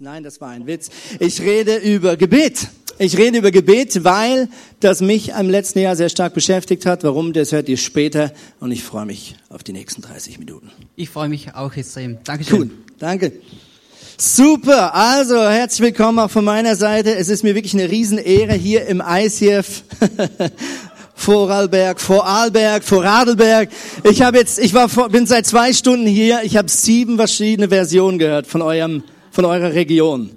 Nein, das war ein Witz. Ich rede über Gebet. Ich rede über Gebet, weil das mich im letzten Jahr sehr stark beschäftigt hat. Warum, das hört ihr später. Und ich freue mich auf die nächsten 30 Minuten. Ich freue mich auch extrem. Dankeschön. Cool, danke. Super, also herzlich willkommen auch von meiner Seite. Es ist mir wirklich eine Riesenehre hier im ICF. Vorarlberg, Vorarlberg, Vorarlberg. Ich habe jetzt, ich war, vor, bin seit zwei Stunden hier. Ich habe sieben verschiedene Versionen gehört von eurem, von eurer Region.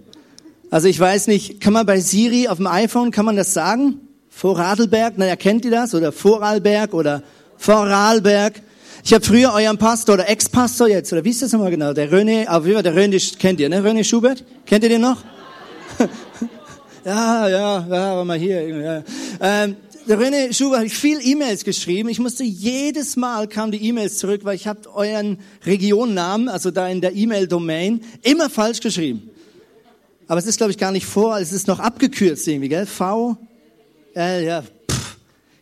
Also ich weiß nicht, kann man bei Siri auf dem iPhone, kann man das sagen? Vorarlberg, na, erkennt ihr das? Oder Vorarlberg oder Vorarlberg? Ich habe früher euren Pastor oder Ex-Pastor jetzt, oder wie ist das nochmal genau? Der René, auf jeden Fall, der René kennt ihr, ne? René Schubert? Kennt ihr den noch? ja, ja, ja, war mal hier. Ja. Ähm, der René Schubert habe ich viel E-Mails geschrieben. Ich musste jedes Mal kamen die E-Mails zurück, weil ich habe euren Regionnamen, also da in der E-Mail-Domain, immer falsch geschrieben. Aber es ist, glaube ich, gar nicht vor, es ist noch abgekürzt irgendwie, gell? V, L, ja,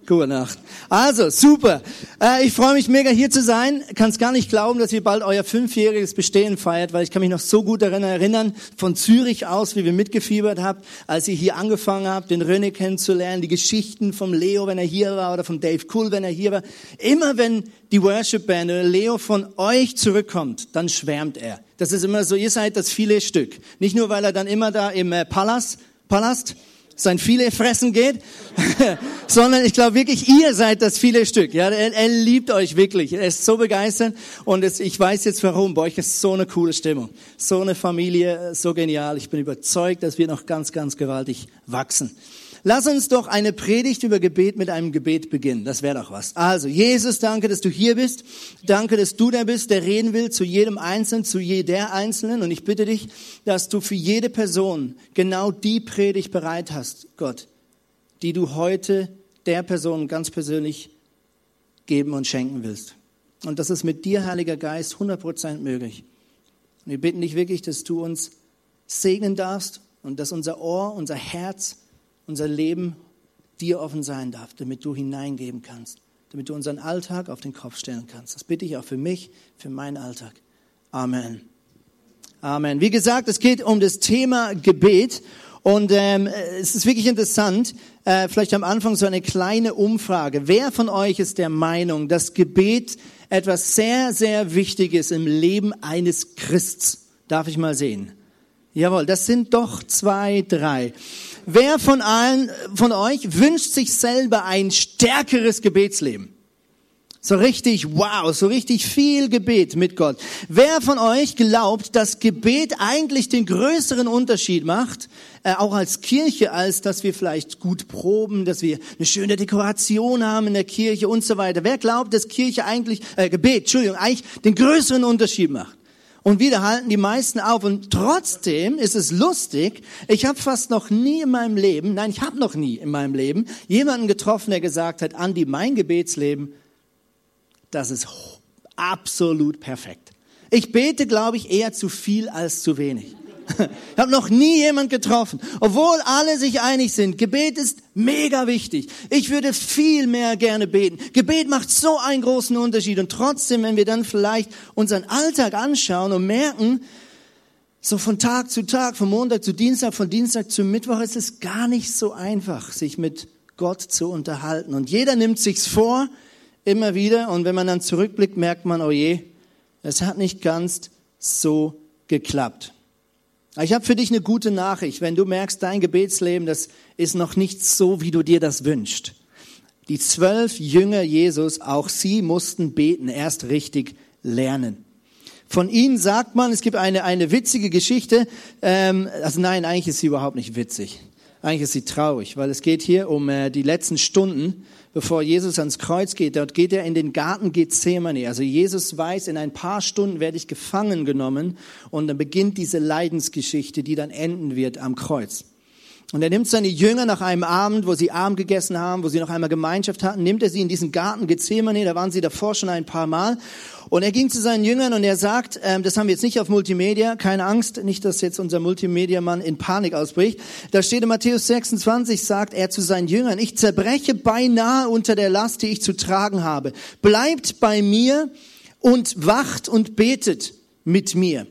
Gute Nacht. Also, super. Äh, ich freue mich mega hier zu sein. Kann es gar nicht glauben, dass ihr bald euer fünfjähriges Bestehen feiert, weil ich kann mich noch so gut daran erinnern, von Zürich aus, wie wir mitgefiebert habt, als ihr hier angefangen habt, den René kennenzulernen, die Geschichten vom Leo, wenn er hier war, oder von Dave Cool, wenn er hier war. Immer wenn die Worship Band oder Leo von euch zurückkommt, dann schwärmt er. Das ist immer so, ihr seid das viele Stück. Nicht nur, weil er dann immer da im äh, Palast, Palast, sein viele fressen geht, sondern ich glaube wirklich, ihr seid das viele Stück. Ja, er, er, liebt euch wirklich. Er ist so begeistert und es, ich weiß jetzt warum. Bei euch ist so eine coole Stimmung, so eine Familie, so genial. Ich bin überzeugt, dass wir noch ganz, ganz gewaltig wachsen. Lass uns doch eine Predigt über Gebet mit einem Gebet beginnen. Das wäre doch was. Also, Jesus, danke, dass du hier bist. Danke, dass du der bist, der reden will zu jedem Einzelnen, zu jeder Einzelnen. Und ich bitte dich, dass du für jede Person genau die Predigt bereit hast, Gott, die du heute der Person ganz persönlich geben und schenken willst. Und das ist mit dir, Heiliger Geist, 100% möglich. Und wir bitten dich wirklich, dass du uns segnen darfst und dass unser Ohr, unser Herz, unser Leben dir offen sein darf, damit du hineingeben kannst, damit du unseren Alltag auf den Kopf stellen kannst. Das bitte ich auch für mich, für meinen Alltag. Amen. Amen. Wie gesagt, es geht um das Thema Gebet und ähm, es ist wirklich interessant, äh, vielleicht am Anfang so eine kleine Umfrage. Wer von euch ist der Meinung, dass Gebet etwas sehr, sehr Wichtiges im Leben eines Christs? Darf ich mal sehen? Jawohl, das sind doch zwei, drei. Wer von allen, von euch wünscht sich selber ein stärkeres Gebetsleben? So richtig, wow, so richtig viel Gebet mit Gott. Wer von euch glaubt, dass Gebet eigentlich den größeren Unterschied macht, äh, auch als Kirche, als dass wir vielleicht gut proben, dass wir eine schöne Dekoration haben in der Kirche und so weiter? Wer glaubt, dass Kirche eigentlich, äh, Gebet, Entschuldigung, eigentlich den größeren Unterschied macht? Und wieder halten die meisten auf. Und trotzdem ist es lustig, ich habe fast noch nie in meinem Leben, nein, ich habe noch nie in meinem Leben jemanden getroffen, der gesagt hat, Andi, mein Gebetsleben, das ist absolut perfekt. Ich bete, glaube ich, eher zu viel als zu wenig. Ich habe noch nie jemand getroffen, obwohl alle sich einig sind. Gebet ist mega wichtig. Ich würde viel mehr gerne beten. Gebet macht so einen großen Unterschied. Und trotzdem, wenn wir dann vielleicht unseren Alltag anschauen und merken, so von Tag zu Tag, von Montag zu Dienstag, von Dienstag zu Mittwoch, ist es gar nicht so einfach, sich mit Gott zu unterhalten. Und jeder nimmt sich's vor, immer wieder. Und wenn man dann zurückblickt, merkt man, oh je, es hat nicht ganz so geklappt. Ich habe für dich eine gute Nachricht. Wenn du merkst, dein Gebetsleben, das ist noch nicht so, wie du dir das wünschst. Die zwölf Jünger Jesus, auch sie mussten beten, erst richtig lernen. Von ihnen sagt man, es gibt eine, eine witzige Geschichte. Ähm, also nein, eigentlich ist sie überhaupt nicht witzig. Eigentlich ist sie traurig, weil es geht hier um äh, die letzten Stunden bevor Jesus ans Kreuz geht. Dort geht er in den Garten Gethsemane. Also Jesus weiß, in ein paar Stunden werde ich gefangen genommen und dann beginnt diese Leidensgeschichte, die dann enden wird am Kreuz. Und er nimmt seine Jünger nach einem Abend, wo sie Abend gegessen haben, wo sie noch einmal Gemeinschaft hatten, nimmt er sie in diesen Garten Gethsemane, da waren sie davor schon ein paar Mal. Und er ging zu seinen Jüngern und er sagt, ähm, das haben wir jetzt nicht auf Multimedia, keine Angst, nicht, dass jetzt unser Multimedia-Mann in Panik ausbricht. Da steht in Matthäus 26, sagt er zu seinen Jüngern, ich zerbreche beinahe unter der Last, die ich zu tragen habe. Bleibt bei mir und wacht und betet mit mir.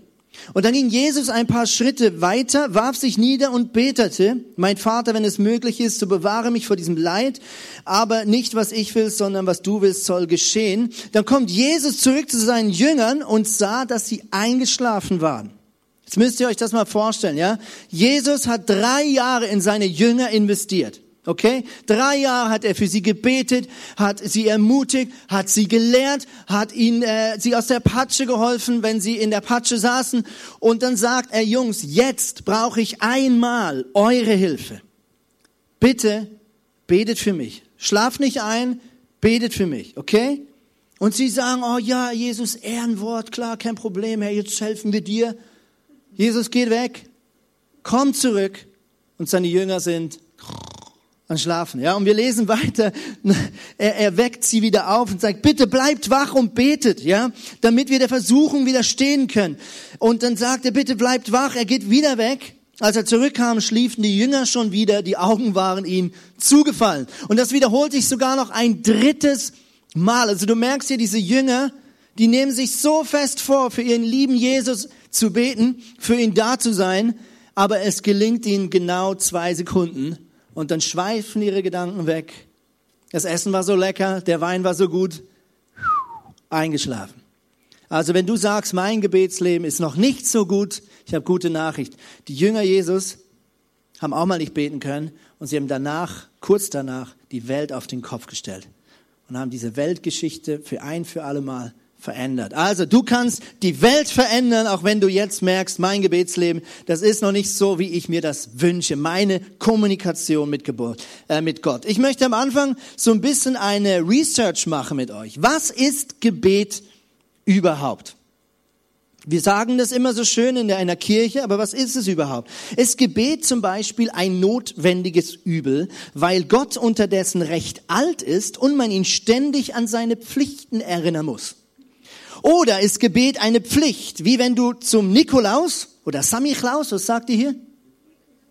Und dann ging Jesus ein paar Schritte weiter, warf sich nieder und betete, mein Vater, wenn es möglich ist, so bewahre mich vor diesem Leid, aber nicht was ich will, sondern was du willst, soll geschehen. Dann kommt Jesus zurück zu seinen Jüngern und sah, dass sie eingeschlafen waren. Jetzt müsst ihr euch das mal vorstellen, ja? Jesus hat drei Jahre in seine Jünger investiert. Okay? Drei Jahre hat er für sie gebetet, hat sie ermutigt, hat sie gelehrt, hat ihnen äh, sie aus der Patsche geholfen, wenn sie in der Patsche saßen. Und dann sagt er, Jungs, jetzt brauche ich einmal eure Hilfe. Bitte betet für mich. Schlaf nicht ein, betet für mich, okay? Und sie sagen, oh ja, Jesus, Ehrenwort, klar, kein Problem, Herr, jetzt helfen wir dir. Jesus geht weg, kommt zurück und seine Jünger sind an Schlafen. Ja, und wir lesen weiter. Er, er weckt sie wieder auf und sagt, bitte bleibt wach und betet, ja, damit wir der Versuchung widerstehen können. Und dann sagt er, bitte bleibt wach. Er geht wieder weg. Als er zurückkam, schliefen die Jünger schon wieder. Die Augen waren ihm zugefallen. Und das wiederholt sich sogar noch ein drittes Mal. Also du merkst hier, diese Jünger, die nehmen sich so fest vor, für ihren lieben Jesus zu beten, für ihn da zu sein, aber es gelingt ihnen genau zwei Sekunden und dann schweifen ihre Gedanken weg. Das Essen war so lecker, der Wein war so gut, eingeschlafen. Also wenn du sagst, mein Gebetsleben ist noch nicht so gut, ich habe gute Nachricht. Die Jünger Jesus haben auch mal nicht beten können und sie haben danach, kurz danach, die Welt auf den Kopf gestellt und haben diese Weltgeschichte für ein für alle Mal verändert. Also du kannst die Welt verändern, auch wenn du jetzt merkst, mein Gebetsleben, das ist noch nicht so, wie ich mir das wünsche. Meine Kommunikation mit, Geburt, äh, mit Gott. Ich möchte am Anfang so ein bisschen eine Research machen mit euch. Was ist Gebet überhaupt? Wir sagen das immer so schön in einer Kirche, aber was ist es überhaupt? Ist Gebet zum Beispiel ein notwendiges Übel, weil Gott unterdessen recht alt ist und man ihn ständig an seine Pflichten erinnern muss? Oder ist Gebet eine Pflicht, wie wenn du zum Nikolaus oder Samichlaus, was sagt ihr hier?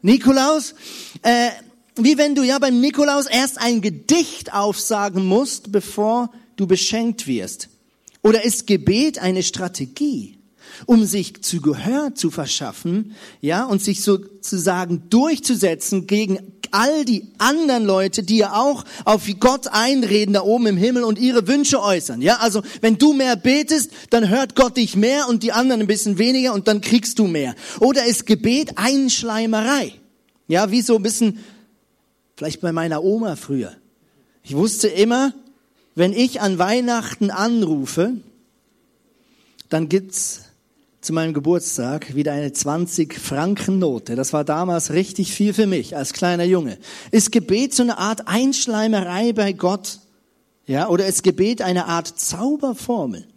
Nikolaus, äh, wie wenn du ja beim Nikolaus erst ein Gedicht aufsagen musst, bevor du beschenkt wirst. Oder ist Gebet eine Strategie? um sich zu Gehör zu verschaffen, ja, und sich sozusagen durchzusetzen gegen all die anderen Leute, die ja auch auf Gott einreden da oben im Himmel und ihre Wünsche äußern, ja. Also, wenn du mehr betest, dann hört Gott dich mehr und die anderen ein bisschen weniger und dann kriegst du mehr. Oder ist Gebet Einschleimerei? Ja, wie so ein bisschen, vielleicht bei meiner Oma früher. Ich wusste immer, wenn ich an Weihnachten anrufe, dann gibt's zu meinem Geburtstag wieder eine 20-Franken-Note. Das war damals richtig viel für mich als kleiner Junge. Ist Gebet so eine Art Einschleimerei bei Gott? Ja, oder ist Gebet eine Art Zauberformel?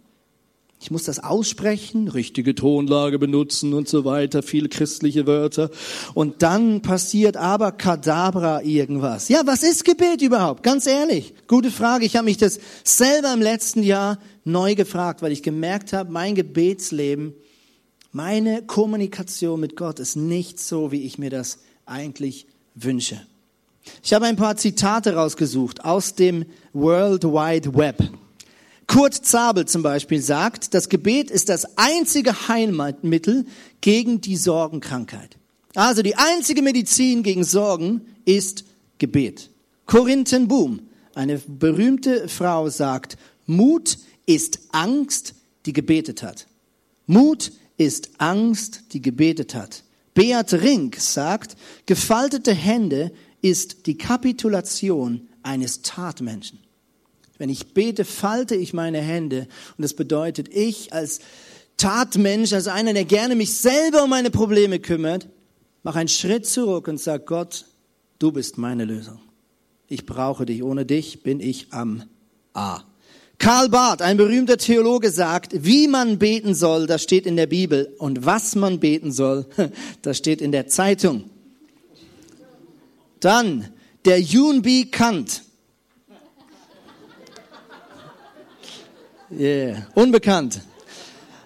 Ich muss das aussprechen, richtige Tonlage benutzen und so weiter, viele christliche Wörter. Und dann passiert aber Kadabra irgendwas. Ja, was ist Gebet überhaupt? Ganz ehrlich, gute Frage. Ich habe mich das selber im letzten Jahr neu gefragt, weil ich gemerkt habe, mein Gebetsleben meine Kommunikation mit Gott ist nicht so, wie ich mir das eigentlich wünsche. Ich habe ein paar Zitate rausgesucht aus dem World Wide Web. Kurt Zabel zum Beispiel sagt, das Gebet ist das einzige Heilmittel gegen die Sorgenkrankheit. Also die einzige Medizin gegen Sorgen ist Gebet. Corinthen Boom, eine berühmte Frau, sagt, Mut ist Angst, die gebetet hat. Mut ist Angst, die gebetet hat. Beat Rink sagt, gefaltete Hände ist die Kapitulation eines Tatmenschen. Wenn ich bete, falte ich meine Hände und das bedeutet, ich als Tatmensch, als einer, der gerne mich selber um meine Probleme kümmert, mache einen Schritt zurück und sage, Gott, du bist meine Lösung. Ich brauche dich. Ohne dich bin ich am A. Karl Barth, ein berühmter Theologe, sagt, wie man beten soll, das steht in der Bibel. Und was man beten soll, das steht in der Zeitung. Dann der Yun B. Kant. Yeah. Unbekannt.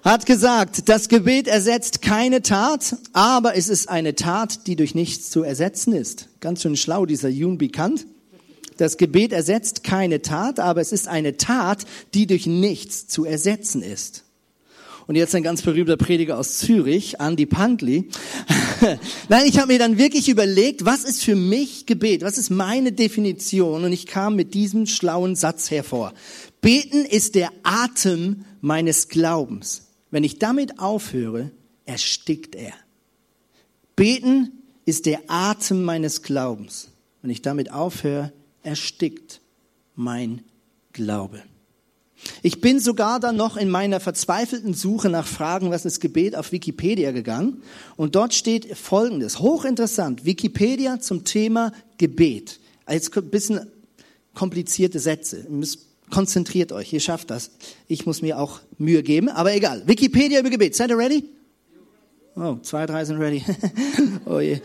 Hat gesagt, das Gebet ersetzt keine Tat, aber es ist eine Tat, die durch nichts zu ersetzen ist. Ganz schön schlau, dieser Yun B. Kant. Das Gebet ersetzt keine Tat, aber es ist eine Tat, die durch nichts zu ersetzen ist. Und jetzt ein ganz berühmter Prediger aus Zürich, Andy Pantli. Nein, ich habe mir dann wirklich überlegt, was ist für mich Gebet? Was ist meine Definition? Und ich kam mit diesem schlauen Satz hervor. Beten ist der Atem meines Glaubens. Wenn ich damit aufhöre, erstickt er. Beten ist der Atem meines Glaubens. Wenn ich damit aufhöre, erstickt mein Glaube. Ich bin sogar dann noch in meiner verzweifelten Suche nach Fragen, was ist Gebet, auf Wikipedia gegangen. Und dort steht Folgendes, hochinteressant, Wikipedia zum Thema Gebet. Jetzt ein bisschen komplizierte Sätze. Konzentriert euch, ihr schafft das. Ich muss mir auch Mühe geben, aber egal. Wikipedia über Gebet. Seid ihr ready? Oh, zwei, drei sind ready. oh je,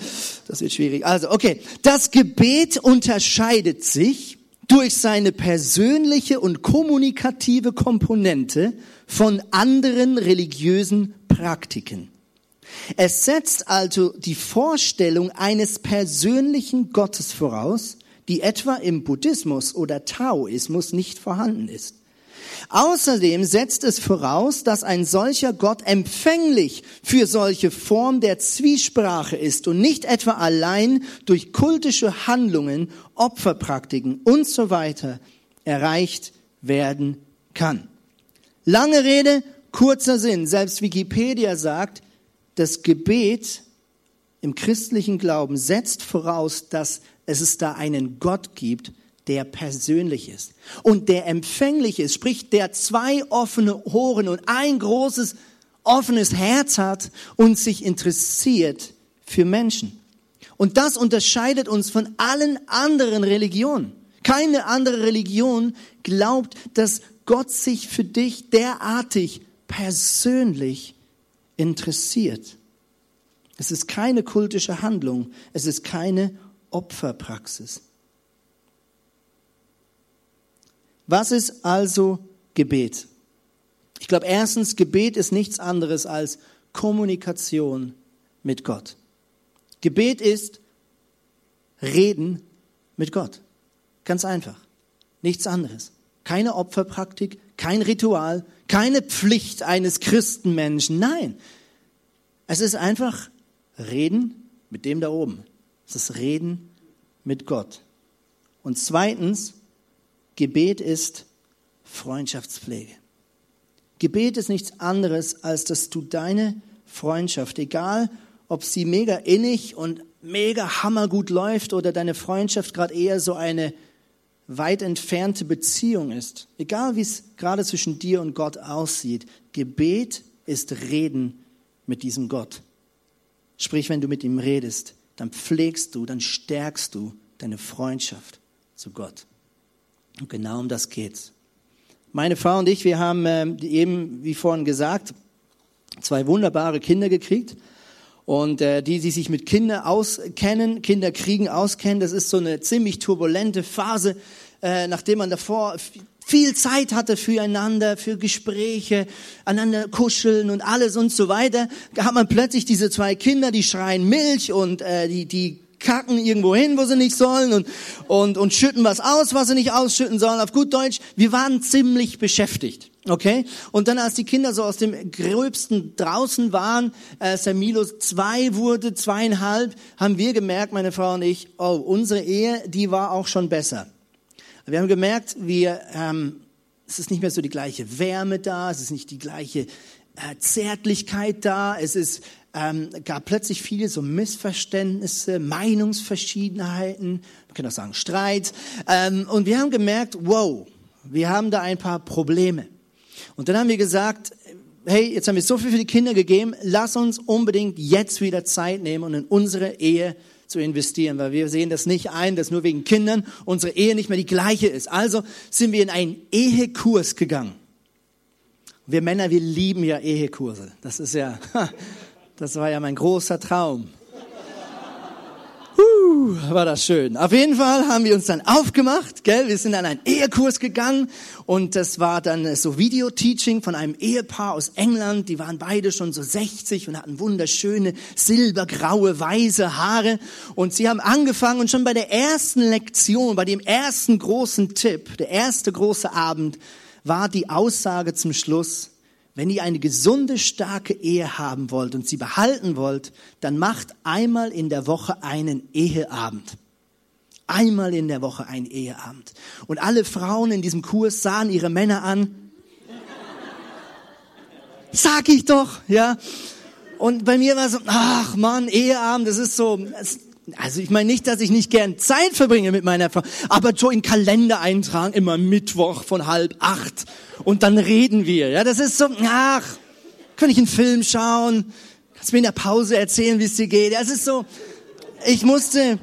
das wird schwierig. Also, okay. Das Gebet unterscheidet sich durch seine persönliche und kommunikative Komponente von anderen religiösen Praktiken. Es setzt also die Vorstellung eines persönlichen Gottes voraus, die etwa im Buddhismus oder Taoismus nicht vorhanden ist. Außerdem setzt es voraus, dass ein solcher Gott empfänglich für solche Form der Zwiesprache ist und nicht etwa allein durch kultische Handlungen, Opferpraktiken und so weiter erreicht werden kann. Lange Rede, kurzer Sinn. Selbst Wikipedia sagt, das Gebet im christlichen Glauben setzt voraus, dass es da einen Gott gibt, der persönlich ist und der empfänglich ist, sprich der zwei offene Ohren und ein großes offenes Herz hat und sich interessiert für Menschen. Und das unterscheidet uns von allen anderen Religionen. Keine andere Religion glaubt, dass Gott sich für dich derartig persönlich interessiert. Es ist keine kultische Handlung, es ist keine Opferpraxis. Was ist also Gebet? Ich glaube, erstens, Gebet ist nichts anderes als Kommunikation mit Gott. Gebet ist Reden mit Gott. Ganz einfach. Nichts anderes. Keine Opferpraktik, kein Ritual, keine Pflicht eines Christenmenschen. Nein. Es ist einfach Reden mit dem da oben. Es ist Reden mit Gott. Und zweitens, Gebet ist Freundschaftspflege. Gebet ist nichts anderes, als dass du deine Freundschaft, egal ob sie mega innig und mega hammergut läuft oder deine Freundschaft gerade eher so eine weit entfernte Beziehung ist, egal wie es gerade zwischen dir und Gott aussieht, Gebet ist Reden mit diesem Gott. Sprich, wenn du mit ihm redest, dann pflegst du, dann stärkst du deine Freundschaft zu Gott. Und genau um das geht's. Meine Frau und ich, wir haben äh, eben, wie vorhin gesagt, zwei wunderbare Kinder gekriegt. Und äh, die, die sich mit Kindern auskennen, Kinder kriegen auskennen, das ist so eine ziemlich turbulente Phase, äh, nachdem man davor viel Zeit hatte füreinander, für Gespräche, einander kuscheln und alles und so weiter, hat man plötzlich diese zwei Kinder, die schreien Milch und äh, die, die kacken irgendwo hin, wo sie nicht sollen und, und, und schütten was aus, was sie nicht ausschütten sollen. Auf gut Deutsch, wir waren ziemlich beschäftigt. Okay? Und dann, als die Kinder so aus dem Gröbsten draußen waren, äh, Samilo zwei wurde, zweieinhalb, haben wir gemerkt, meine Frau und ich, oh, unsere Ehe, die war auch schon besser. Wir haben gemerkt, wir, ähm, es ist nicht mehr so die gleiche Wärme da, es ist nicht die gleiche äh, Zärtlichkeit da, es ist ähm, gab plötzlich viele so Missverständnisse, Meinungsverschiedenheiten, man kann auch sagen Streit. Ähm, und wir haben gemerkt, wow, wir haben da ein paar Probleme. Und dann haben wir gesagt, hey, jetzt haben wir so viel für die Kinder gegeben, lass uns unbedingt jetzt wieder Zeit nehmen und in unsere Ehe zu investieren, weil wir sehen das nicht ein, dass nur wegen Kindern unsere Ehe nicht mehr die gleiche ist. Also sind wir in einen Ehekurs gegangen. Wir Männer, wir lieben ja Ehekurse. Das ist ja, Das war ja mein großer Traum. Huh, war das schön. Auf jeden Fall haben wir uns dann aufgemacht, gell? Wir sind an einen Ehekurs gegangen und das war dann so Videoteaching von einem Ehepaar aus England. Die waren beide schon so 60 und hatten wunderschöne silbergraue, weiße Haare und sie haben angefangen und schon bei der ersten Lektion, bei dem ersten großen Tipp, der erste große Abend, war die Aussage zum Schluss, wenn ihr eine gesunde, starke Ehe haben wollt und sie behalten wollt, dann macht einmal in der Woche einen Eheabend. Einmal in der Woche einen Eheabend. Und alle Frauen in diesem Kurs sahen ihre Männer an. Sag ich doch, ja. Und bei mir war so, ach Mann, Eheabend, das ist so, also ich meine nicht, dass ich nicht gern Zeit verbringe mit meiner Frau, aber so in Kalender eintragen, immer Mittwoch von halb acht und dann reden wir. Ja, das ist so, ach, kann ich einen Film schauen? Kannst mir in der Pause erzählen, wie es dir geht? Das ist so, ich musste,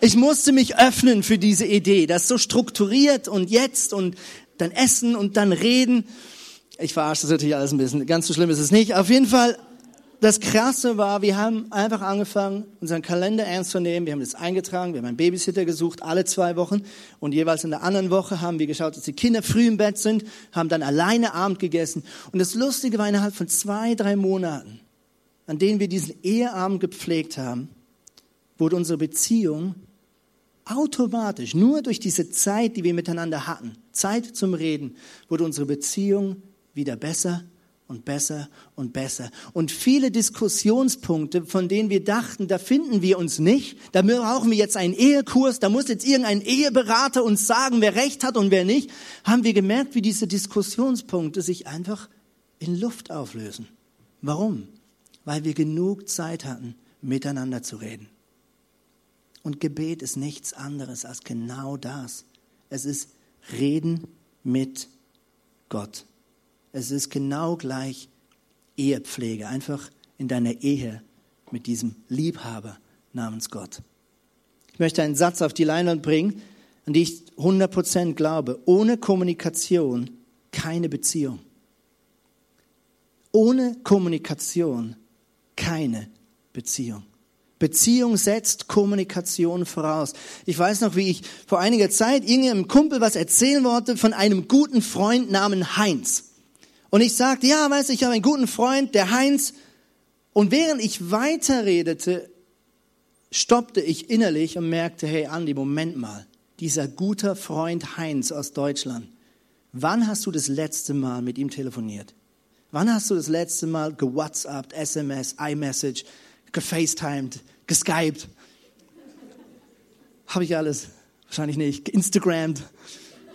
ich musste mich öffnen für diese Idee, das so strukturiert und jetzt und dann essen und dann reden. Ich verarsche das natürlich alles ein bisschen, ganz so schlimm ist es nicht. Auf jeden Fall das Krasse war, wir haben einfach angefangen, unseren Kalender ernst zu nehmen. Wir haben das eingetragen, wir haben einen Babysitter gesucht, alle zwei Wochen. Und jeweils in der anderen Woche haben wir geschaut, dass die Kinder früh im Bett sind, haben dann alleine Abend gegessen. Und das Lustige war, innerhalb von zwei, drei Monaten, an denen wir diesen Eheabend gepflegt haben, wurde unsere Beziehung automatisch, nur durch diese Zeit, die wir miteinander hatten, Zeit zum Reden, wurde unsere Beziehung wieder besser und besser und besser. Und viele Diskussionspunkte, von denen wir dachten, da finden wir uns nicht, da brauchen wir jetzt einen Ehekurs, da muss jetzt irgendein Eheberater uns sagen, wer recht hat und wer nicht, haben wir gemerkt, wie diese Diskussionspunkte sich einfach in Luft auflösen. Warum? Weil wir genug Zeit hatten, miteinander zu reden. Und Gebet ist nichts anderes als genau das. Es ist Reden mit Gott. Es ist genau gleich Ehepflege, einfach in deiner Ehe mit diesem Liebhaber namens Gott. Ich möchte einen Satz auf die Leinwand bringen, an die ich 100% glaube. Ohne Kommunikation keine Beziehung. Ohne Kommunikation keine Beziehung. Beziehung setzt Kommunikation voraus. Ich weiß noch, wie ich vor einiger Zeit irgendeinem Kumpel was erzählen wollte von einem guten Freund namens Heinz. Und ich sagte, ja, weißt du, ich habe einen guten Freund, der Heinz. Und während ich weiterredete, stoppte ich innerlich und merkte, hey Andi, Moment mal, dieser guter Freund Heinz aus Deutschland, wann hast du das letzte Mal mit ihm telefoniert? Wann hast du das letzte Mal gewhatsappt, SMS, iMessage, gefacetimed, geskypt? Habe ich alles? Wahrscheinlich nicht. Instagrammed.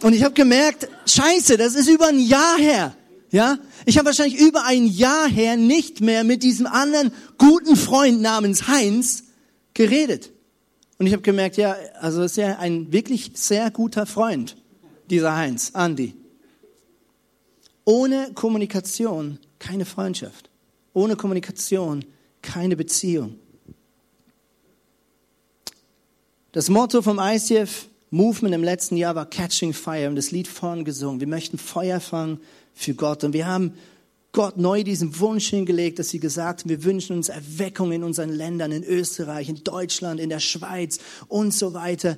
Und ich habe gemerkt, scheiße, das ist über ein Jahr her. Ja, ich habe wahrscheinlich über ein Jahr her nicht mehr mit diesem anderen guten Freund namens Heinz geredet. Und ich habe gemerkt, ja, also ist ja ein wirklich sehr guter Freund, dieser Heinz, Andy. Ohne Kommunikation keine Freundschaft. Ohne Kommunikation keine Beziehung. Das Motto vom ICF Movement im letzten Jahr war Catching Fire und das Lied vorn gesungen. Wir möchten Feuer fangen für Gott. Und wir haben Gott neu diesen Wunsch hingelegt, dass sie gesagt haben, wir wünschen uns Erweckung in unseren Ländern, in Österreich, in Deutschland, in der Schweiz und so weiter.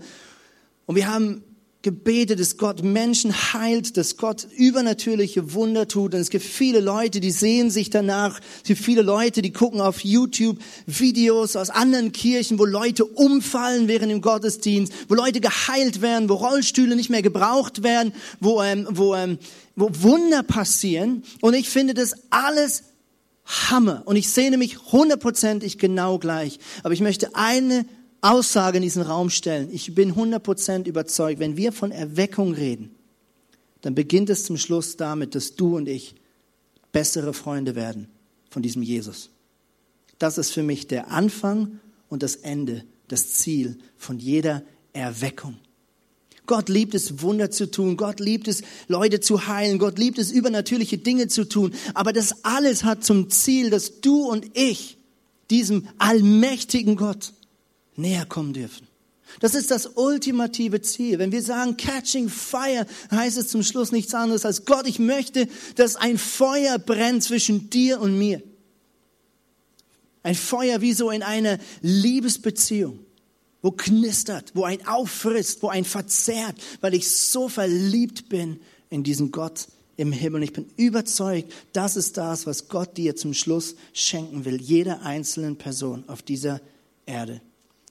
Und wir haben gebetet, dass Gott Menschen heilt, dass Gott übernatürliche Wunder tut. Und es gibt viele Leute, die sehen sich danach. Es gibt viele Leute, die gucken auf YouTube Videos aus anderen Kirchen, wo Leute umfallen während dem Gottesdienst, wo Leute geheilt werden, wo Rollstühle nicht mehr gebraucht werden, wo, ähm, wo, ähm, wo Wunder passieren. Und ich finde das alles Hammer. Und ich sehne mich hundertprozentig genau gleich. Aber ich möchte eine Aussage in diesen Raum stellen. Ich bin 100% überzeugt, wenn wir von Erweckung reden, dann beginnt es zum Schluss damit, dass du und ich bessere Freunde werden von diesem Jesus. Das ist für mich der Anfang und das Ende, das Ziel von jeder Erweckung. Gott liebt es, Wunder zu tun. Gott liebt es, Leute zu heilen. Gott liebt es, übernatürliche Dinge zu tun. Aber das alles hat zum Ziel, dass du und ich diesem allmächtigen Gott näher kommen dürfen. Das ist das ultimative Ziel. Wenn wir sagen Catching Fire, heißt es zum Schluss nichts anderes als Gott, ich möchte, dass ein Feuer brennt zwischen dir und mir. Ein Feuer wie so in einer Liebesbeziehung, wo knistert, wo ein auffrisst, wo ein verzehrt, weil ich so verliebt bin in diesen Gott im Himmel. Und ich bin überzeugt, das ist das, was Gott dir zum Schluss schenken will, jeder einzelnen Person auf dieser Erde.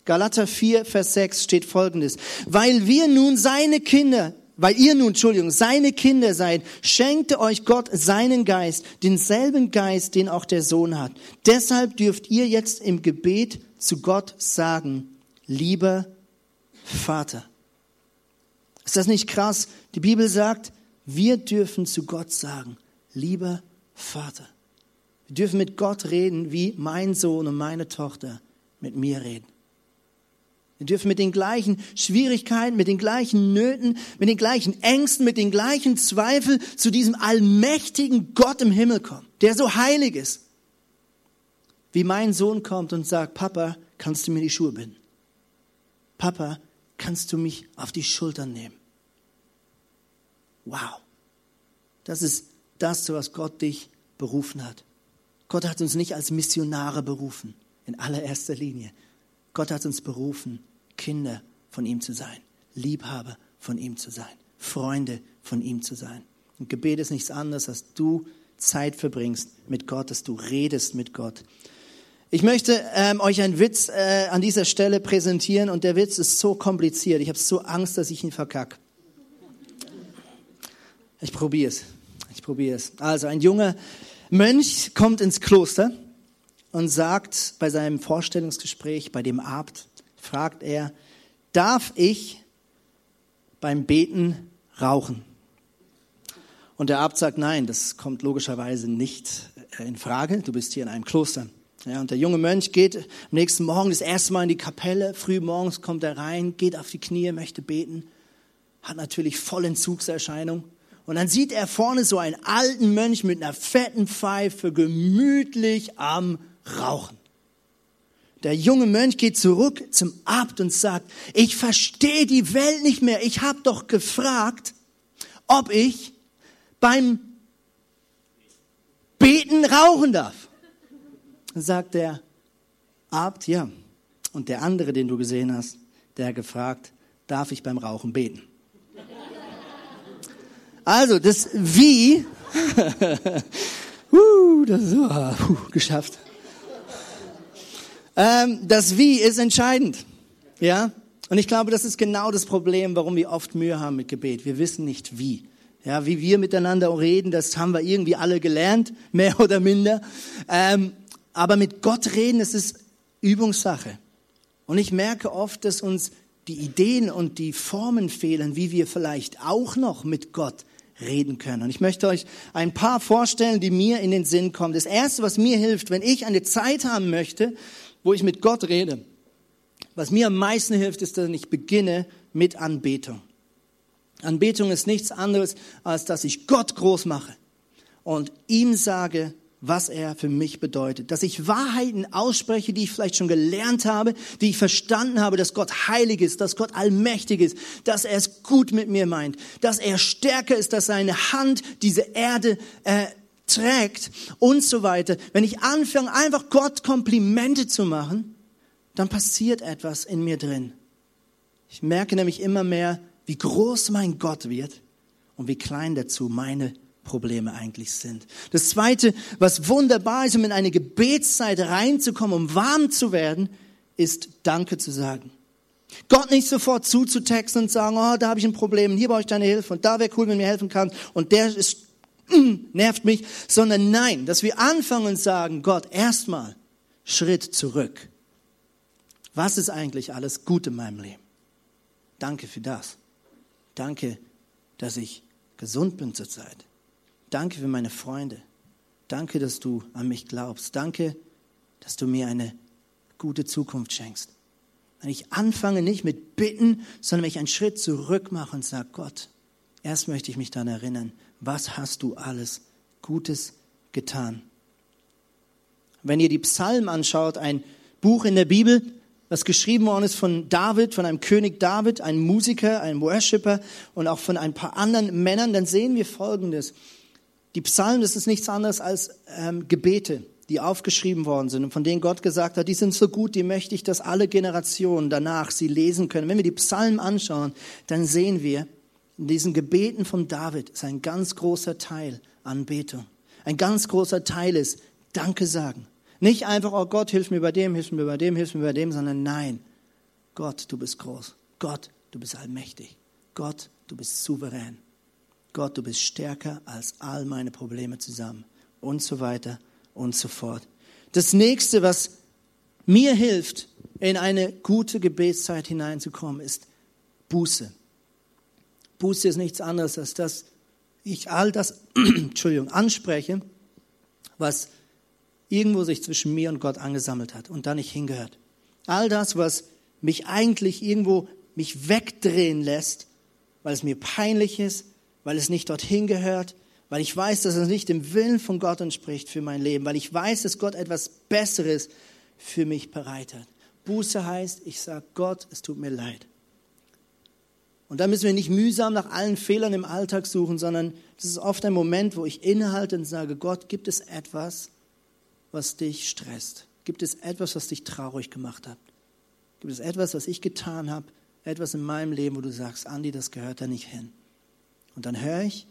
Galater 4, Vers 6 steht folgendes. Weil wir nun seine Kinder, weil ihr nun, Entschuldigung, seine Kinder seid, schenkte euch Gott seinen Geist, denselben Geist, den auch der Sohn hat. Deshalb dürft ihr jetzt im Gebet zu Gott sagen, lieber Vater. Ist das nicht krass? Die Bibel sagt, wir dürfen zu Gott sagen, lieber Vater. Wir dürfen mit Gott reden, wie mein Sohn und meine Tochter mit mir reden. Wir dürfen mit den gleichen Schwierigkeiten, mit den gleichen Nöten, mit den gleichen Ängsten, mit den gleichen Zweifeln zu diesem allmächtigen Gott im Himmel kommen, der so heilig ist. Wie mein Sohn kommt und sagt, Papa, kannst du mir die Schuhe binden? Papa, kannst du mich auf die Schultern nehmen? Wow. Das ist das, zu was Gott dich berufen hat. Gott hat uns nicht als Missionare berufen, in allererster Linie. Gott hat uns berufen, Kinder von ihm zu sein, Liebhaber von ihm zu sein, Freunde von ihm zu sein. Und Gebet ist nichts anderes, als du Zeit verbringst mit Gott, dass du redest mit Gott. Ich möchte ähm, euch einen Witz äh, an dieser Stelle präsentieren und der Witz ist so kompliziert. Ich habe so Angst, dass ich ihn verkacke. Ich probiere es. Ich probiere es. Also ein junger Mönch kommt ins Kloster und sagt bei seinem Vorstellungsgespräch bei dem Abt, fragt er, darf ich beim Beten rauchen? Und der Abt sagt, nein, das kommt logischerweise nicht äh, in Frage. Du bist hier in einem Kloster. Ja, und der junge Mönch geht am nächsten Morgen das erste Mal in die Kapelle. Früh morgens kommt er rein, geht auf die Knie, möchte beten. Hat natürlich voll Entzugserscheinung. Und dann sieht er vorne so einen alten Mönch mit einer fetten Pfeife gemütlich am Rauchen. Der junge Mönch geht zurück zum Abt und sagt, ich verstehe die Welt nicht mehr. Ich habe doch gefragt, ob ich beim Beten rauchen darf. Sagt der Abt, ja. Und der andere, den du gesehen hast, der hat gefragt, darf ich beim Rauchen beten? Also, das Wie, uh, das ist uh, geschafft. Ähm, das Wie ist entscheidend. Ja? Und ich glaube, das ist genau das Problem, warum wir oft Mühe haben mit Gebet. Wir wissen nicht wie. Ja, wie wir miteinander reden, das haben wir irgendwie alle gelernt, mehr oder minder. Ähm, aber mit Gott reden, das ist Übungssache. Und ich merke oft, dass uns die Ideen und die Formen fehlen, wie wir vielleicht auch noch mit Gott reden können. Und ich möchte euch ein paar vorstellen, die mir in den Sinn kommen. Das erste, was mir hilft, wenn ich eine Zeit haben möchte, wo ich mit Gott rede. Was mir am meisten hilft, ist, dass ich beginne mit Anbetung. Anbetung ist nichts anderes, als dass ich Gott groß mache und ihm sage, was er für mich bedeutet. Dass ich Wahrheiten ausspreche, die ich vielleicht schon gelernt habe, die ich verstanden habe, dass Gott heilig ist, dass Gott allmächtig ist, dass er es gut mit mir meint, dass er stärker ist, dass seine Hand diese Erde äh, trägt und so weiter. Wenn ich anfange, einfach Gott Komplimente zu machen, dann passiert etwas in mir drin. Ich merke nämlich immer mehr, wie groß mein Gott wird und wie klein dazu meine Probleme eigentlich sind. Das Zweite, was wunderbar ist, um in eine Gebetszeit reinzukommen, um warm zu werden, ist Danke zu sagen. Gott nicht sofort zuzutexten und sagen, oh, da habe ich ein Problem, hier brauche ich deine Hilfe und da wäre cool, wenn du mir helfen kannst und der ist nervt mich, sondern nein, dass wir anfangen und sagen, Gott, erstmal Schritt zurück. Was ist eigentlich alles gut in meinem Leben? Danke für das. Danke, dass ich gesund bin zurzeit. Danke für meine Freunde. Danke, dass du an mich glaubst. Danke, dass du mir eine gute Zukunft schenkst. Wenn ich anfange nicht mit Bitten, sondern wenn ich einen Schritt zurück mache und sage, Gott, erst möchte ich mich daran erinnern, was hast du alles Gutes getan? Wenn ihr die Psalmen anschaut, ein Buch in der Bibel, was geschrieben worden ist von David, von einem König David, einem Musiker, einem Worshipper und auch von ein paar anderen Männern, dann sehen wir Folgendes. Die Psalmen, das ist nichts anderes als ähm, Gebete, die aufgeschrieben worden sind und von denen Gott gesagt hat, die sind so gut, die möchte ich, dass alle Generationen danach sie lesen können. Wenn wir die Psalmen anschauen, dann sehen wir, in diesen Gebeten von David ist ein ganz großer Teil Anbetung. Ein ganz großer Teil ist Danke sagen. Nicht einfach, oh Gott, hilf mir bei dem, hilf mir bei dem, hilf mir bei dem, sondern nein, Gott, du bist groß. Gott, du bist allmächtig. Gott, du bist souverän. Gott, du bist stärker als all meine Probleme zusammen. Und so weiter und so fort. Das nächste, was mir hilft, in eine gute Gebetszeit hineinzukommen, ist Buße. Buße ist nichts anderes, als dass ich all das, Entschuldigung, anspreche, was irgendwo sich zwischen mir und Gott angesammelt hat und da nicht hingehört. All das, was mich eigentlich irgendwo mich wegdrehen lässt, weil es mir peinlich ist, weil es nicht dorthin gehört, weil ich weiß, dass es nicht dem Willen von Gott entspricht für mein Leben, weil ich weiß, dass Gott etwas Besseres für mich bereit hat. Buße heißt, ich sage Gott, es tut mir leid. Und da müssen wir nicht mühsam nach allen Fehlern im Alltag suchen, sondern das ist oft ein Moment, wo ich innehalte und sage, Gott, gibt es etwas, was dich stresst? Gibt es etwas, was dich traurig gemacht hat? Gibt es etwas, was ich getan habe, etwas in meinem Leben, wo du sagst, Andi, das gehört da nicht hin? Und dann höre ich,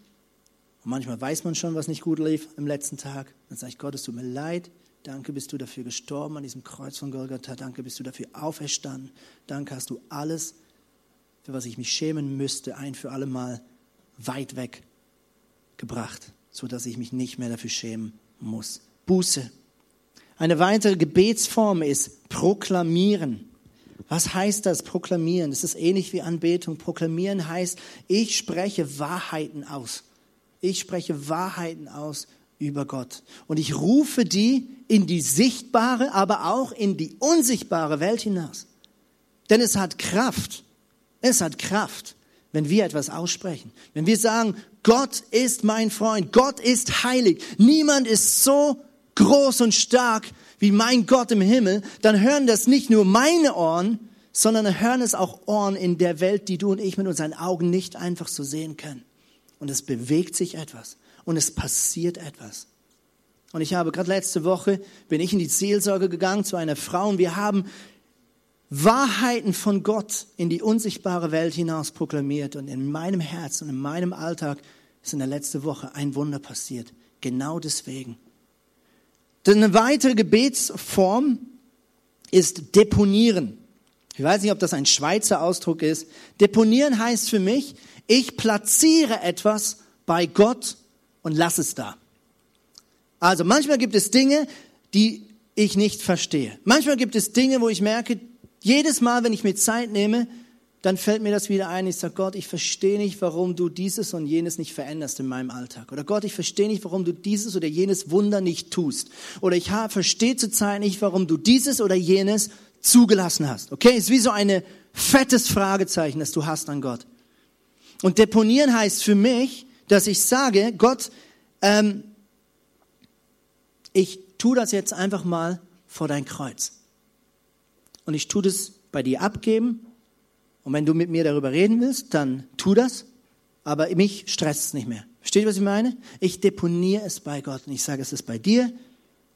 und manchmal weiß man schon, was nicht gut lief im letzten Tag, dann sage ich, Gott, es tut mir leid, danke, bist du dafür gestorben an diesem Kreuz von Golgatha, danke, bist du dafür auferstanden, danke, hast du alles für was ich mich schämen müsste, ein für alle Mal weit weg gebracht, so dass ich mich nicht mehr dafür schämen muss. Buße. Eine weitere Gebetsform ist Proklamieren. Was heißt das, Proklamieren? Das ist ähnlich wie Anbetung. Proklamieren heißt, ich spreche Wahrheiten aus. Ich spreche Wahrheiten aus über Gott. Und ich rufe die in die sichtbare, aber auch in die unsichtbare Welt hinaus. Denn es hat Kraft. Es hat Kraft, wenn wir etwas aussprechen. Wenn wir sagen, Gott ist mein Freund, Gott ist heilig, niemand ist so groß und stark wie mein Gott im Himmel, dann hören das nicht nur meine Ohren, sondern hören es auch Ohren in der Welt, die du und ich mit unseren Augen nicht einfach so sehen können. Und es bewegt sich etwas und es passiert etwas. Und ich habe gerade letzte Woche, bin ich in die Seelsorge gegangen zu einer Frau und wir haben Wahrheiten von Gott in die unsichtbare Welt hinaus proklamiert. Und in meinem Herz und in meinem Alltag ist in der letzten Woche ein Wunder passiert. Genau deswegen. Denn eine weitere Gebetsform ist Deponieren. Ich weiß nicht, ob das ein Schweizer Ausdruck ist. Deponieren heißt für mich, ich platziere etwas bei Gott und lass es da. Also manchmal gibt es Dinge, die ich nicht verstehe. Manchmal gibt es Dinge, wo ich merke, jedes Mal, wenn ich mir Zeit nehme, dann fällt mir das wieder ein. Ich sage, Gott, ich verstehe nicht, warum du dieses und jenes nicht veränderst in meinem Alltag. Oder Gott, ich verstehe nicht, warum du dieses oder jenes Wunder nicht tust. Oder ich verstehe zurzeit nicht, warum du dieses oder jenes zugelassen hast. Okay, ist wie so eine fettes Fragezeichen, das du hast an Gott. Und deponieren heißt für mich, dass ich sage, Gott, ähm, ich tu das jetzt einfach mal vor dein Kreuz und ich tue das bei dir abgeben. Und wenn du mit mir darüber reden willst, dann tu das. Aber mich stresst es nicht mehr. Versteht ihr, was ich meine? Ich deponiere es bei Gott und ich sage, es ist bei dir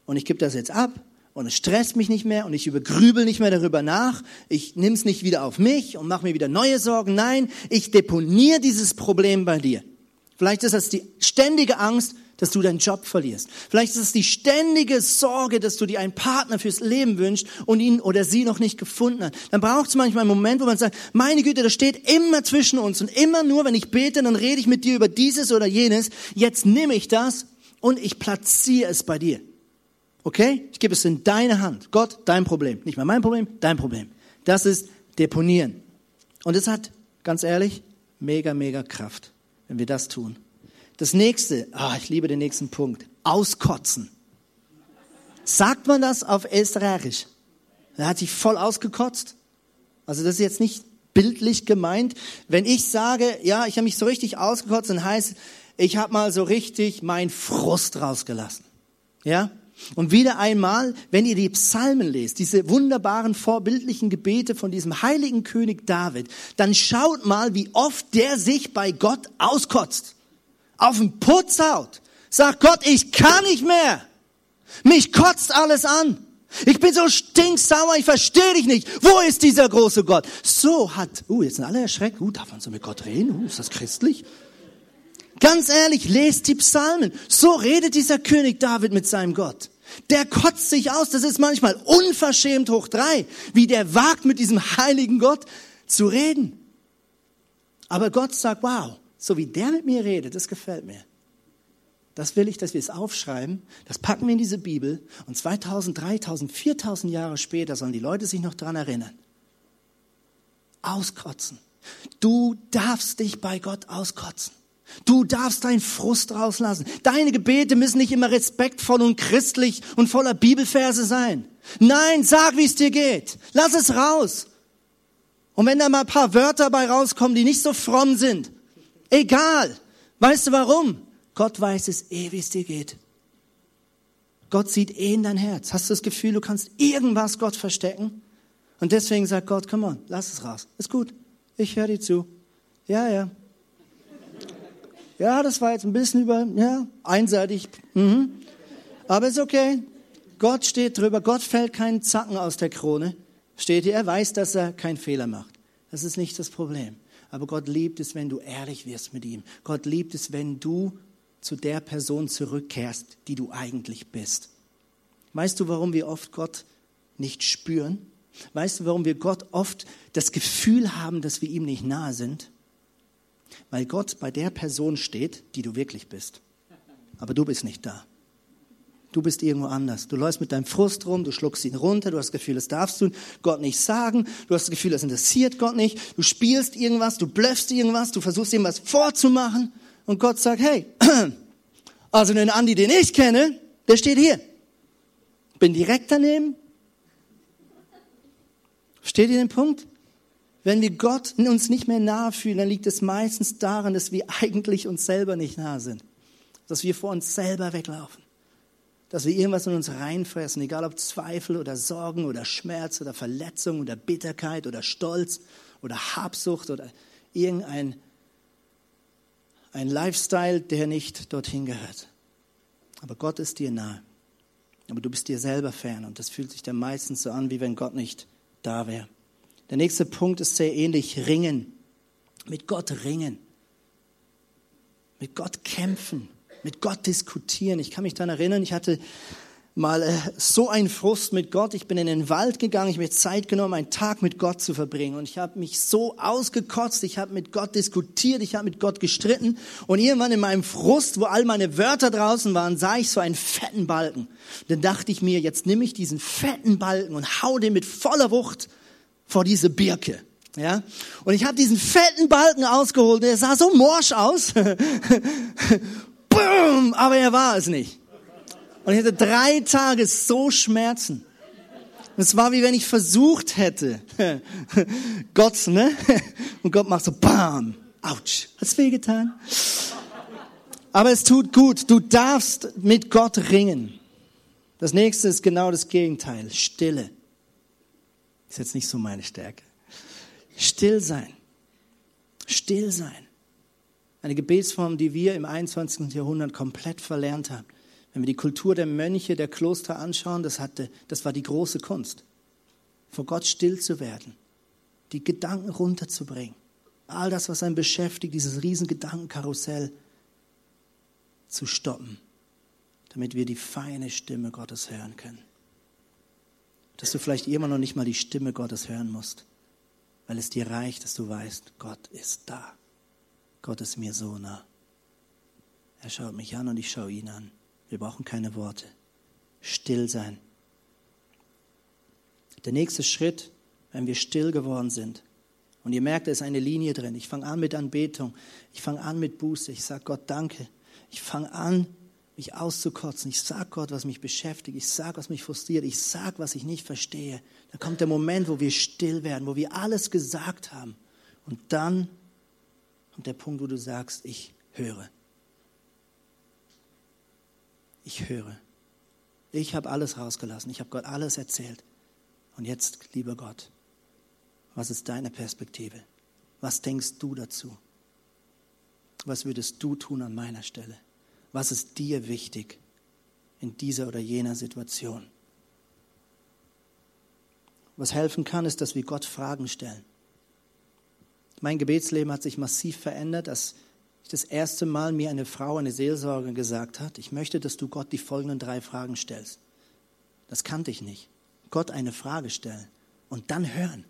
und ich gebe das jetzt ab und es stresst mich nicht mehr und ich übergrübel nicht mehr darüber nach. Ich nehme es nicht wieder auf mich und mache mir wieder neue Sorgen. Nein, ich deponiere dieses Problem bei dir. Vielleicht ist das die ständige Angst, dass du deinen Job verlierst. Vielleicht ist es die ständige Sorge, dass du dir einen Partner fürs Leben wünschst und ihn oder sie noch nicht gefunden hat. Dann braucht es manchmal einen Moment, wo man sagt, meine Güte, das steht immer zwischen uns und immer nur, wenn ich bete, dann rede ich mit dir über dieses oder jenes. Jetzt nehme ich das und ich platziere es bei dir. Okay? Ich gebe es in deine Hand. Gott, dein Problem. Nicht mal mein Problem, dein Problem. Das ist Deponieren. Und es hat, ganz ehrlich, mega, mega Kraft, wenn wir das tun. Das nächste, oh, ich liebe den nächsten Punkt, auskotzen. Sagt man das auf Österreichisch? Er hat sich voll ausgekotzt. Also das ist jetzt nicht bildlich gemeint. Wenn ich sage, ja, ich habe mich so richtig ausgekotzt, dann heißt, ich habe mal so richtig mein Frust rausgelassen. Ja? Und wieder einmal, wenn ihr die Psalmen lest, diese wunderbaren vorbildlichen Gebete von diesem heiligen König David, dann schaut mal, wie oft der sich bei Gott auskotzt auf den Putz haut, sagt Gott, ich kann nicht mehr. Mich kotzt alles an. Ich bin so stinksauer, ich verstehe dich nicht. Wo ist dieser große Gott? So hat, uh, jetzt sind alle erschreckt. Uh, darf man so mit Gott reden? Uh, ist das christlich? Ganz ehrlich, lest die Psalmen. So redet dieser König David mit seinem Gott. Der kotzt sich aus. Das ist manchmal unverschämt hoch drei, wie der wagt, mit diesem heiligen Gott zu reden. Aber Gott sagt, wow, so wie der mit mir redet, das gefällt mir. Das will ich, dass wir es aufschreiben, das packen wir in diese Bibel und 2000, 3000, 4000 Jahre später sollen die Leute sich noch daran erinnern. Auskotzen. Du darfst dich bei Gott auskotzen. Du darfst deinen Frust rauslassen. Deine Gebete müssen nicht immer respektvoll und christlich und voller Bibelverse sein. Nein, sag, wie es dir geht. Lass es raus. Und wenn da mal ein paar Wörter bei rauskommen, die nicht so fromm sind, egal. Weißt du warum? Gott weiß es eh, wie es dir geht. Gott sieht eh in dein Herz. Hast du das Gefühl, du kannst irgendwas Gott verstecken? Und deswegen sagt Gott, come on, lass es raus. Ist gut. Ich höre dir zu. Ja, ja. Ja, das war jetzt ein bisschen über, ja, einseitig. Mhm. Aber ist okay. Gott steht drüber. Gott fällt keinen Zacken aus der Krone. Steht hier. Er weiß, dass er keinen Fehler macht. Das ist nicht das Problem. Aber Gott liebt es, wenn du ehrlich wirst mit ihm. Gott liebt es, wenn du zu der Person zurückkehrst, die du eigentlich bist. Weißt du, warum wir oft Gott nicht spüren? Weißt du, warum wir Gott oft das Gefühl haben, dass wir ihm nicht nahe sind? Weil Gott bei der Person steht, die du wirklich bist. Aber du bist nicht da. Du bist irgendwo anders. Du läufst mit deinem Frust rum, du schluckst ihn runter, du hast das Gefühl, das darfst du Gott nicht sagen, du hast das Gefühl, das interessiert Gott nicht, du spielst irgendwas, du blöffst irgendwas, du versuchst irgendwas vorzumachen und Gott sagt, hey, also den Andi, den ich kenne, der steht hier. Bin direkt daneben. Steht ihr den Punkt? Wenn wir Gott uns nicht mehr nahe fühlen, dann liegt es meistens daran, dass wir eigentlich uns selber nicht nahe sind. Dass wir vor uns selber weglaufen. Dass wir irgendwas in uns reinfressen, egal ob Zweifel oder Sorgen oder Schmerz oder Verletzung oder Bitterkeit oder Stolz oder Habsucht oder irgendein ein Lifestyle, der nicht dorthin gehört. Aber Gott ist dir nahe. Aber du bist dir selber fern und das fühlt sich dann meistens so an, wie wenn Gott nicht da wäre. Der nächste Punkt ist sehr ähnlich, ringen. Mit Gott ringen. Mit Gott kämpfen. Mit Gott diskutieren. Ich kann mich daran erinnern, ich hatte mal äh, so einen Frust mit Gott. Ich bin in den Wald gegangen, ich habe mir Zeit genommen, einen Tag mit Gott zu verbringen. Und ich habe mich so ausgekotzt, ich habe mit Gott diskutiert, ich habe mit Gott gestritten. Und irgendwann in meinem Frust, wo all meine Wörter draußen waren, sah ich so einen fetten Balken. Und dann dachte ich mir, jetzt nehme ich diesen fetten Balken und hau den mit voller Wucht vor diese Birke. Ja? Und ich habe diesen fetten Balken ausgeholt, der sah so morsch aus. Boom, aber er war es nicht. Und ich hatte drei Tage so Schmerzen. Es war wie wenn ich versucht hätte, Gott, ne? Und Gott macht so, bam, ouch, hat's wehgetan? Aber es tut gut. Du darfst mit Gott ringen. Das nächste ist genau das Gegenteil. Stille. Ist jetzt nicht so meine Stärke. Still sein. Still sein. Eine Gebetsform, die wir im 21. Jahrhundert komplett verlernt haben. Wenn wir die Kultur der Mönche, der Kloster anschauen, das, hatte, das war die große Kunst. Vor Gott still zu werden, die Gedanken runterzubringen. All das, was einen beschäftigt, dieses riesen Gedankenkarussell zu stoppen, damit wir die feine Stimme Gottes hören können. Dass du vielleicht immer noch nicht mal die Stimme Gottes hören musst, weil es dir reicht, dass du weißt, Gott ist da. Gott ist mir so nah. Er schaut mich an und ich schaue ihn an. Wir brauchen keine Worte. Still sein. Der nächste Schritt, wenn wir still geworden sind. Und ihr merkt, da ist eine Linie drin. Ich fange an mit Anbetung. Ich fange an mit Buße. Ich sage Gott Danke. Ich fange an, mich auszukotzen. Ich sage Gott, was mich beschäftigt. Ich sage, was mich frustriert. Ich sage, was ich nicht verstehe. Da kommt der Moment, wo wir still werden, wo wir alles gesagt haben. Und dann kommt der Punkt, wo du sagst, ich höre ich höre. Ich habe alles rausgelassen. Ich habe Gott alles erzählt. Und jetzt, lieber Gott, was ist deine Perspektive? Was denkst du dazu? Was würdest du tun an meiner Stelle? Was ist dir wichtig in dieser oder jener Situation? Was helfen kann, ist, dass wir Gott Fragen stellen. Mein Gebetsleben hat sich massiv verändert, als das erste Mal mir eine Frau, eine Seelsorge gesagt hat, ich möchte, dass du Gott die folgenden drei Fragen stellst. Das kannte ich nicht. Gott eine Frage stellen und dann hören.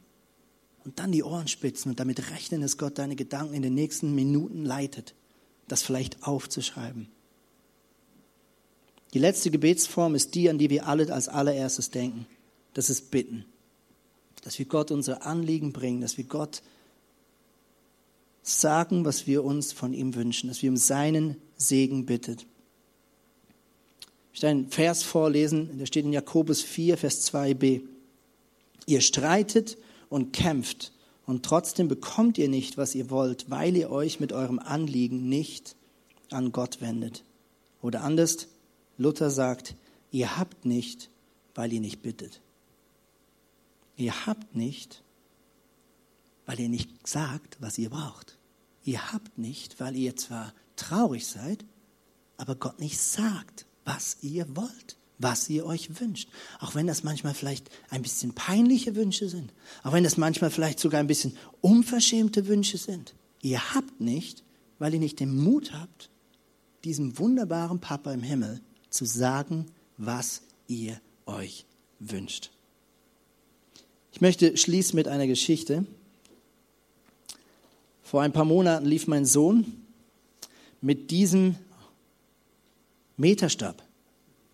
und dann die Ohren spitzen und damit rechnen, dass Gott deine Gedanken in den nächsten Minuten leitet, das vielleicht aufzuschreiben. Die letzte Gebetsform ist die, an die wir alle als allererstes denken. Das ist Bitten. Dass wir Gott unsere Anliegen bringen, dass wir Gott sagen, was wir uns von ihm wünschen, dass wir um seinen Segen bittet. Ich möchte einen Vers vorlesen, der steht in Jakobus 4, Vers 2b. Ihr streitet und kämpft und trotzdem bekommt ihr nicht, was ihr wollt, weil ihr euch mit eurem Anliegen nicht an Gott wendet. Oder anders, Luther sagt, ihr habt nicht, weil ihr nicht bittet. Ihr habt nicht, weil ihr nicht sagt, was ihr braucht. Ihr habt nicht, weil ihr zwar traurig seid, aber Gott nicht sagt, was ihr wollt, was ihr euch wünscht. Auch wenn das manchmal vielleicht ein bisschen peinliche Wünsche sind, auch wenn das manchmal vielleicht sogar ein bisschen unverschämte Wünsche sind. Ihr habt nicht, weil ihr nicht den Mut habt, diesem wunderbaren Papa im Himmel zu sagen, was ihr euch wünscht. Ich möchte schließen mit einer Geschichte. Vor ein paar Monaten lief mein Sohn mit diesem Meterstab.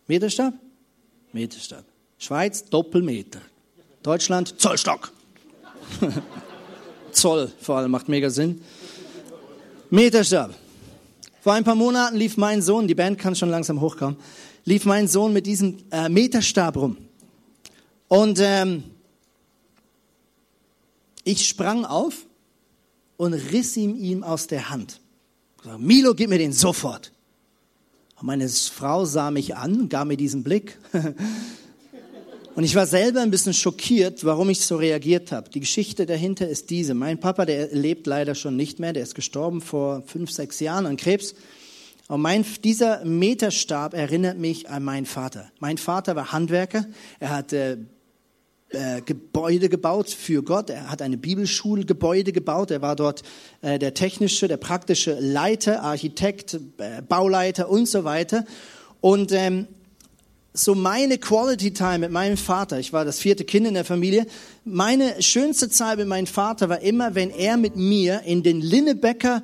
Meterstab? Meterstab. Schweiz Doppelmeter. Deutschland Zollstock. Zoll vor allem macht mega Sinn. Meterstab. Vor ein paar Monaten lief mein Sohn, die Band kann schon langsam hochkommen, lief mein Sohn mit diesem äh, Meterstab rum. Und ähm, ich sprang auf und riss ihm ihn aus der Hand. Milo, gib mir den sofort. Und meine Frau sah mich an, gab mir diesen Blick. Und ich war selber ein bisschen schockiert, warum ich so reagiert habe. Die Geschichte dahinter ist diese. Mein Papa, der lebt leider schon nicht mehr, der ist gestorben vor fünf, sechs Jahren an Krebs. Und mein, dieser Meterstab erinnert mich an meinen Vater. Mein Vater war Handwerker. Er hat äh, äh, Gebäude gebaut für Gott. Er hat eine Bibelschulgebäude gebaut. Er war dort äh, der technische, der praktische Leiter, Architekt, äh, Bauleiter und so weiter. Und ähm, so meine Quality Time mit meinem Vater, ich war das vierte Kind in der Familie, meine schönste Zeit mit meinem Vater war immer, wenn er mit mir in den Linnebecker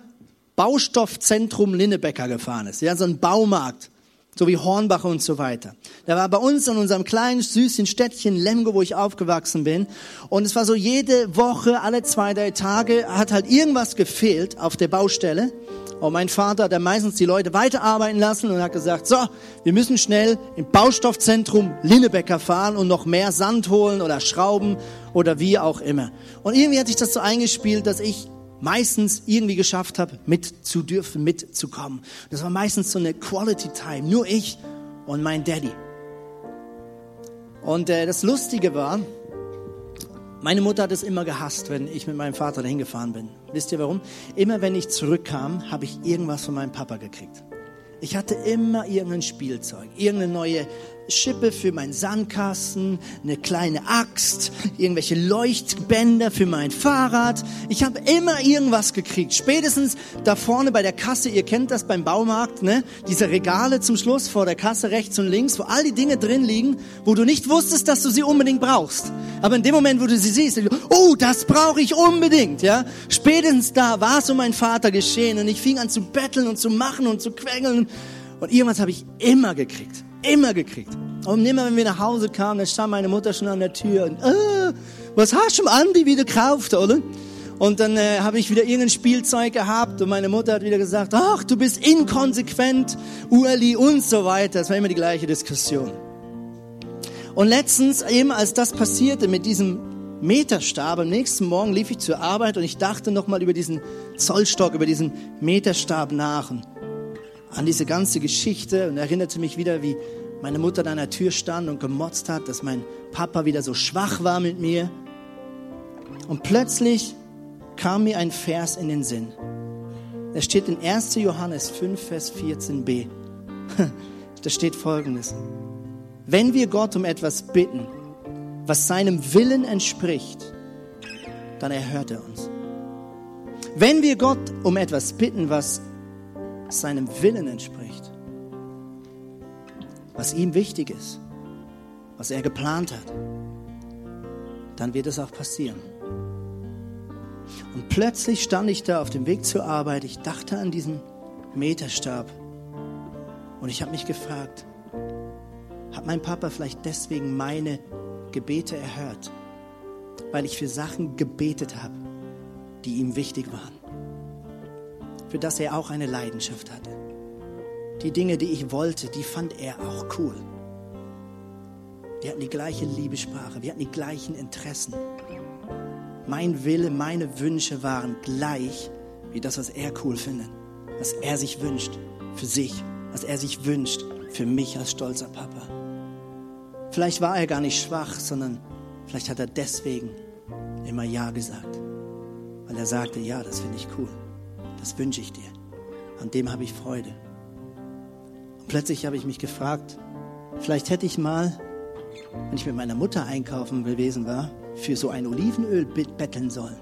Baustoffzentrum Linnebecker gefahren ist. Ja, so ein Baumarkt, so wie Hornbach und so weiter. Der war bei uns in unserem kleinen, süßen Städtchen Lemgo, wo ich aufgewachsen bin. Und es war so jede Woche, alle zwei, drei Tage, hat halt irgendwas gefehlt auf der Baustelle. Und mein Vater hat dann meistens die Leute weiterarbeiten lassen und hat gesagt, so, wir müssen schnell im Baustoffzentrum Linnebecker fahren und noch mehr Sand holen oder Schrauben oder wie auch immer. Und irgendwie hat sich das so eingespielt, dass ich meistens irgendwie geschafft habe, mitzudürfen, mitzukommen. Das war meistens so eine Quality Time, nur ich und mein Daddy. Und äh, das Lustige war, meine Mutter hat es immer gehasst, wenn ich mit meinem Vater dahin gefahren bin. Wisst ihr warum? Immer wenn ich zurückkam, habe ich irgendwas von meinem Papa gekriegt. Ich hatte immer irgendein Spielzeug, irgendeine neue Schippe für meinen Sandkasten, eine kleine Axt, irgendwelche Leuchtbänder für mein Fahrrad. Ich habe immer irgendwas gekriegt. Spätestens da vorne bei der Kasse, ihr kennt das beim Baumarkt, ne? Diese Regale zum Schluss vor der Kasse rechts und links, wo all die Dinge drin liegen, wo du nicht wusstest, dass du sie unbedingt brauchst. Aber in dem Moment, wo du sie siehst, oh, das brauche ich unbedingt, ja? Spätestens da war es um meinen Vater geschehen und ich fing an zu betteln und zu machen und zu quengeln und irgendwas habe ich immer gekriegt. Immer gekriegt. Und immer wenn wir nach Hause kamen, dann stand meine Mutter schon an der Tür und, äh, was hast du Andi wieder gekauft, oder? Und dann äh, habe ich wieder irgendein Spielzeug gehabt und meine Mutter hat wieder gesagt, ach, du bist inkonsequent, Ueli und so weiter. Das war immer die gleiche Diskussion. Und letztens, eben als das passierte mit diesem Meterstab, am nächsten Morgen lief ich zur Arbeit und ich dachte nochmal über diesen Zollstock, über diesen Meterstab nach. Und an diese ganze Geschichte und erinnerte mich wieder, wie meine Mutter an der Tür stand und gemotzt hat, dass mein Papa wieder so schwach war mit mir. Und plötzlich kam mir ein Vers in den Sinn. Da steht in 1. Johannes 5, Vers 14b. Da steht folgendes. Wenn wir Gott um etwas bitten, was seinem Willen entspricht, dann erhört er uns. Wenn wir Gott um etwas bitten, was seinem Willen entspricht, was ihm wichtig ist, was er geplant hat, dann wird es auch passieren. Und plötzlich stand ich da auf dem Weg zur Arbeit. Ich dachte an diesen Meterstab. Und ich habe mich gefragt, hat mein Papa vielleicht deswegen meine Gebete erhört? Weil ich für Sachen gebetet habe, die ihm wichtig waren. Für das er auch eine Leidenschaft hatte. Die Dinge, die ich wollte, die fand er auch cool. Wir hatten die gleiche Liebesprache, wir hatten die gleichen Interessen. Mein Wille, meine Wünsche waren gleich wie das, was er cool findet, was er sich wünscht für sich, was er sich wünscht für mich als stolzer Papa. Vielleicht war er gar nicht schwach, sondern vielleicht hat er deswegen immer Ja gesagt, weil er sagte, ja, das finde ich cool, das wünsche ich dir, an dem habe ich Freude. Plötzlich habe ich mich gefragt, vielleicht hätte ich mal, wenn ich mit meiner Mutter einkaufen gewesen war, für so ein Olivenöl betteln sollen.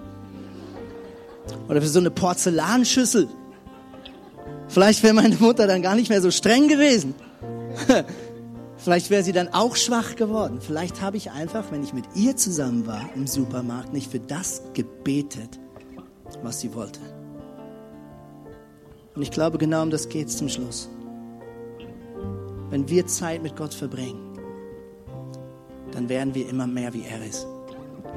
Oder für so eine Porzellanschüssel. Vielleicht wäre meine Mutter dann gar nicht mehr so streng gewesen. Vielleicht wäre sie dann auch schwach geworden. Vielleicht habe ich einfach, wenn ich mit ihr zusammen war im Supermarkt, nicht für das gebetet, was sie wollte. Und ich glaube, genau um das geht es zum Schluss. Wenn wir Zeit mit Gott verbringen, dann werden wir immer mehr wie er ist.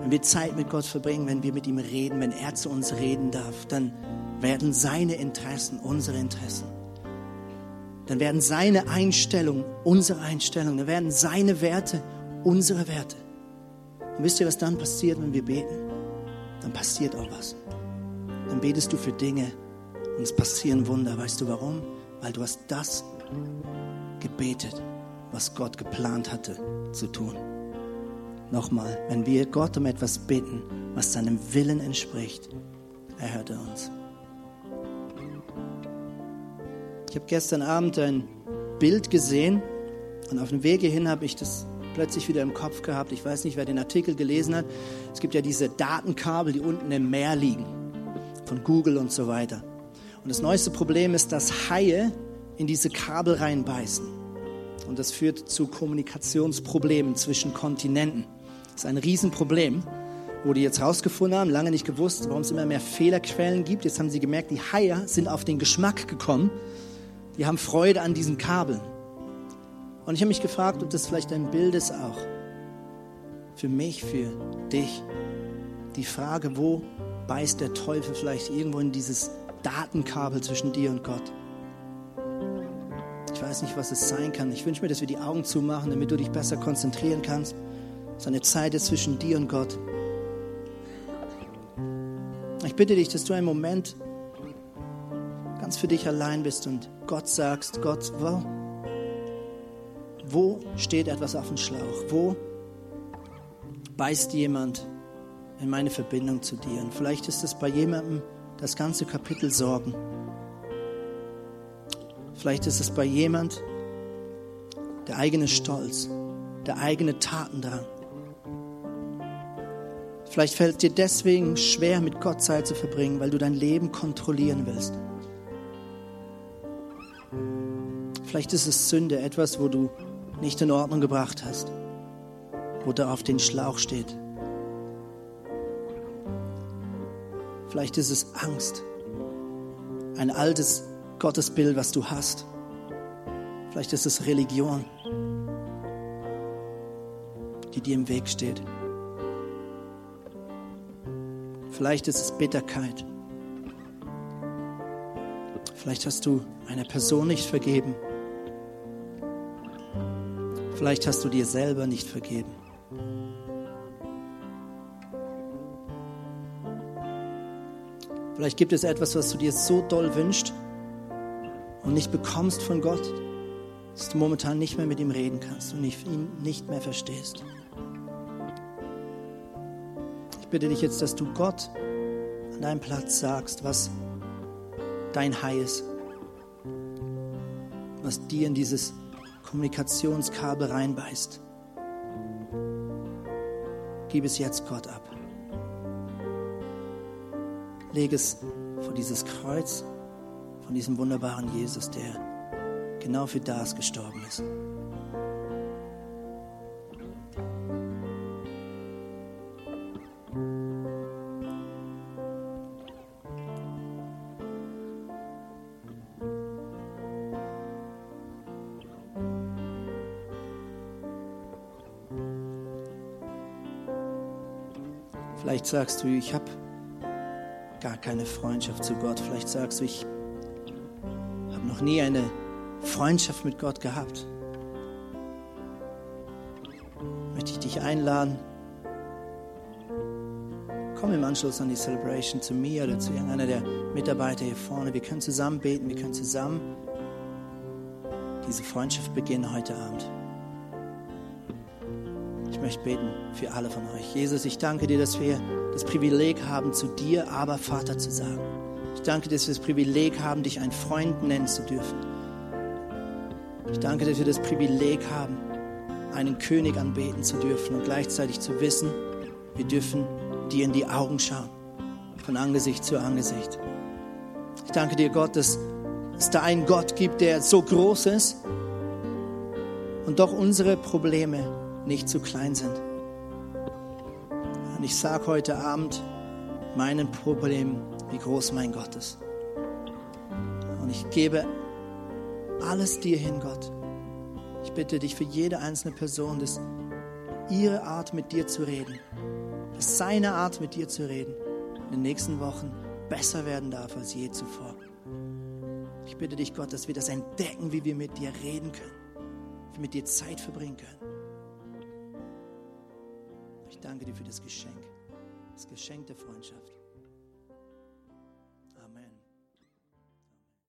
Wenn wir Zeit mit Gott verbringen, wenn wir mit ihm reden, wenn er zu uns reden darf, dann werden seine Interessen unsere Interessen. Dann werden seine Einstellungen unsere Einstellungen. Dann werden seine Werte unsere Werte. Und wisst ihr, was dann passiert, wenn wir beten? Dann passiert auch was. Dann betest du für Dinge und es passieren Wunder. Weißt du warum? Weil du hast das gebetet, was Gott geplant hatte zu tun. Nochmal, wenn wir Gott um etwas bitten, was seinem Willen entspricht, erhört er uns. Ich habe gestern Abend ein Bild gesehen und auf dem Wege hin habe ich das plötzlich wieder im Kopf gehabt. Ich weiß nicht, wer den Artikel gelesen hat. Es gibt ja diese Datenkabel, die unten im Meer liegen, von Google und so weiter. Und das neueste Problem ist, dass Haie in diese Kabel reinbeißen. Und das führt zu Kommunikationsproblemen zwischen Kontinenten. Das ist ein Riesenproblem, wo die jetzt rausgefunden haben, lange nicht gewusst, warum es immer mehr Fehlerquellen gibt. Jetzt haben sie gemerkt, die Haie sind auf den Geschmack gekommen. Die haben Freude an diesen Kabeln. Und ich habe mich gefragt, ob das vielleicht ein Bild ist auch für mich, für dich. Die Frage, wo beißt der Teufel vielleicht irgendwo in dieses Datenkabel zwischen dir und Gott? Ich weiß nicht, was es sein kann. Ich wünsche mir, dass wir die Augen zumachen, damit du dich besser konzentrieren kannst. Es ist eine Zeit zwischen dir und Gott. Ich bitte dich, dass du einen Moment ganz für dich allein bist und Gott sagst, Gott, wo, wo steht etwas auf dem Schlauch? Wo beißt jemand in meine Verbindung zu dir? Und vielleicht ist es bei jemandem das ganze Kapitel Sorgen. Vielleicht ist es bei jemand der eigene Stolz, der eigene Tatendrang. Vielleicht fällt es dir deswegen schwer, mit Gott Zeit zu verbringen, weil du dein Leben kontrollieren willst. Vielleicht ist es Sünde, etwas, wo du nicht in Ordnung gebracht hast, wo da auf den Schlauch steht. Vielleicht ist es Angst, ein altes Gottesbild, was du hast. Vielleicht ist es Religion, die dir im Weg steht. Vielleicht ist es Bitterkeit. Vielleicht hast du einer Person nicht vergeben. Vielleicht hast du dir selber nicht vergeben. Vielleicht gibt es etwas, was du dir so doll wünschst und nicht bekommst von Gott, dass du momentan nicht mehr mit ihm reden kannst und ihn nicht mehr verstehst. Ich bitte dich jetzt, dass du Gott an deinem Platz sagst, was dein Heil ist, was dir in dieses Kommunikationskabel reinbeißt. Gib es jetzt Gott ab. Leg es vor dieses Kreuz von diesem wunderbaren Jesus, der genau für das gestorben ist. Vielleicht sagst du, ich habe gar keine Freundschaft zu Gott. Vielleicht sagst du, ich noch nie eine Freundschaft mit Gott gehabt. Möchte ich dich einladen, komm im Anschluss an die Celebration zu mir oder zu irgendeiner der Mitarbeiter hier vorne. Wir können zusammen beten, wir können zusammen diese Freundschaft beginnen heute Abend. Ich möchte beten für alle von euch. Jesus, ich danke dir, dass wir das Privileg haben, zu dir aber Vater zu sagen. Ich danke dir, dass wir das Privileg haben, dich ein Freund nennen zu dürfen. Ich danke dir, dass wir das Privileg haben, einen König anbeten zu dürfen und gleichzeitig zu wissen, wir dürfen dir in die Augen schauen, von Angesicht zu Angesicht. Ich danke dir, Gott, dass es da einen Gott gibt, der so groß ist und doch unsere Probleme nicht zu klein sind. Und ich sage heute Abend meinen Problemen, wie groß mein Gott ist. Und ich gebe alles dir hin, Gott. Ich bitte dich für jede einzelne Person, dass ihre Art mit dir zu reden, dass seine Art mit dir zu reden in den nächsten Wochen besser werden darf als je zuvor. Ich bitte dich, Gott, dass wir das entdecken, wie wir mit dir reden können, wie wir mit dir Zeit verbringen können. Ich danke dir für das Geschenk, das Geschenk der Freundschaft.